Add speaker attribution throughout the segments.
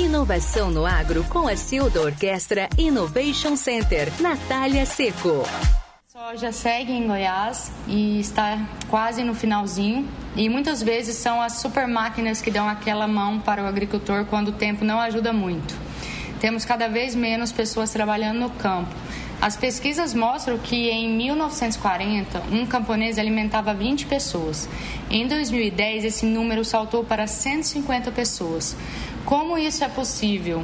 Speaker 1: Inovação no agro com a Cilda Orquestra Innovation Center. Natália Seco.
Speaker 2: Soja segue em Goiás e está quase no finalzinho. E muitas vezes são as super máquinas que dão aquela mão para o agricultor quando o tempo não ajuda muito. Temos cada vez menos pessoas trabalhando no campo. As pesquisas mostram que em 1940, um camponês alimentava 20 pessoas. Em 2010, esse número saltou para 150 pessoas. Como isso é possível?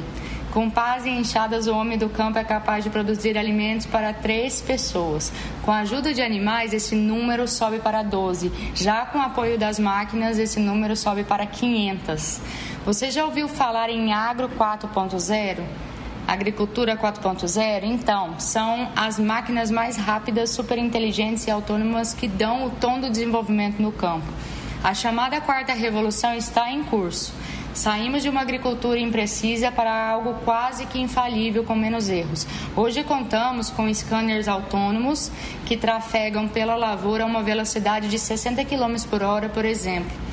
Speaker 2: Com pás e enxadas, o homem do campo é capaz de produzir alimentos para três pessoas. Com a ajuda de animais, esse número sobe para 12. Já com o apoio das máquinas, esse número sobe para 500. Você já ouviu falar em Agro 4.0? Agricultura 4.0? Então, são as máquinas mais rápidas, super inteligentes e autônomas que dão o tom do desenvolvimento no campo. A chamada quarta revolução está em curso. Saímos de uma agricultura imprecisa para algo quase que infalível, com menos erros. Hoje contamos com scanners autônomos que trafegam pela lavoura a uma velocidade de 60 km por hora, por exemplo.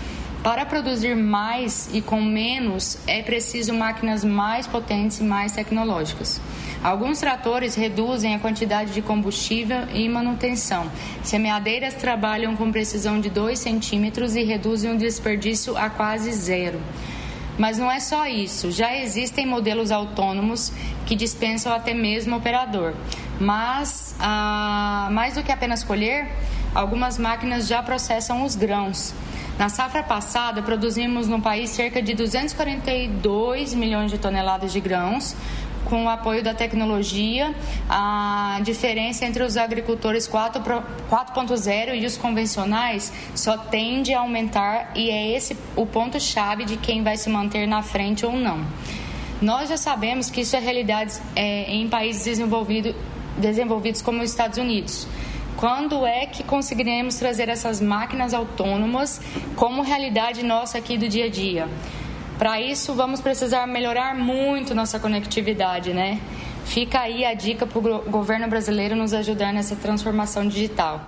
Speaker 2: Para produzir mais e com menos, é preciso máquinas mais potentes e mais tecnológicas. Alguns tratores reduzem a quantidade de combustível e manutenção. Semeadeiras trabalham com precisão de 2 centímetros e reduzem o desperdício a quase zero. Mas não é só isso, já existem modelos autônomos que dispensam até mesmo o operador. Mas, ah, mais do que apenas colher, algumas máquinas já processam os grãos. Na safra passada, produzimos no país cerca de 242 milhões de toneladas de grãos, com o apoio da tecnologia, a diferença entre os agricultores 4.0 e os convencionais só tende a aumentar e é esse o ponto-chave de quem vai se manter na frente ou não. Nós já sabemos que isso é realidade é, em países desenvolvido, desenvolvidos como os Estados Unidos. Quando é que conseguiremos trazer essas máquinas autônomas como realidade nossa aqui do dia a dia? Para isso, vamos precisar melhorar muito nossa conectividade, né? Fica aí a dica para o governo brasileiro nos ajudar nessa transformação digital.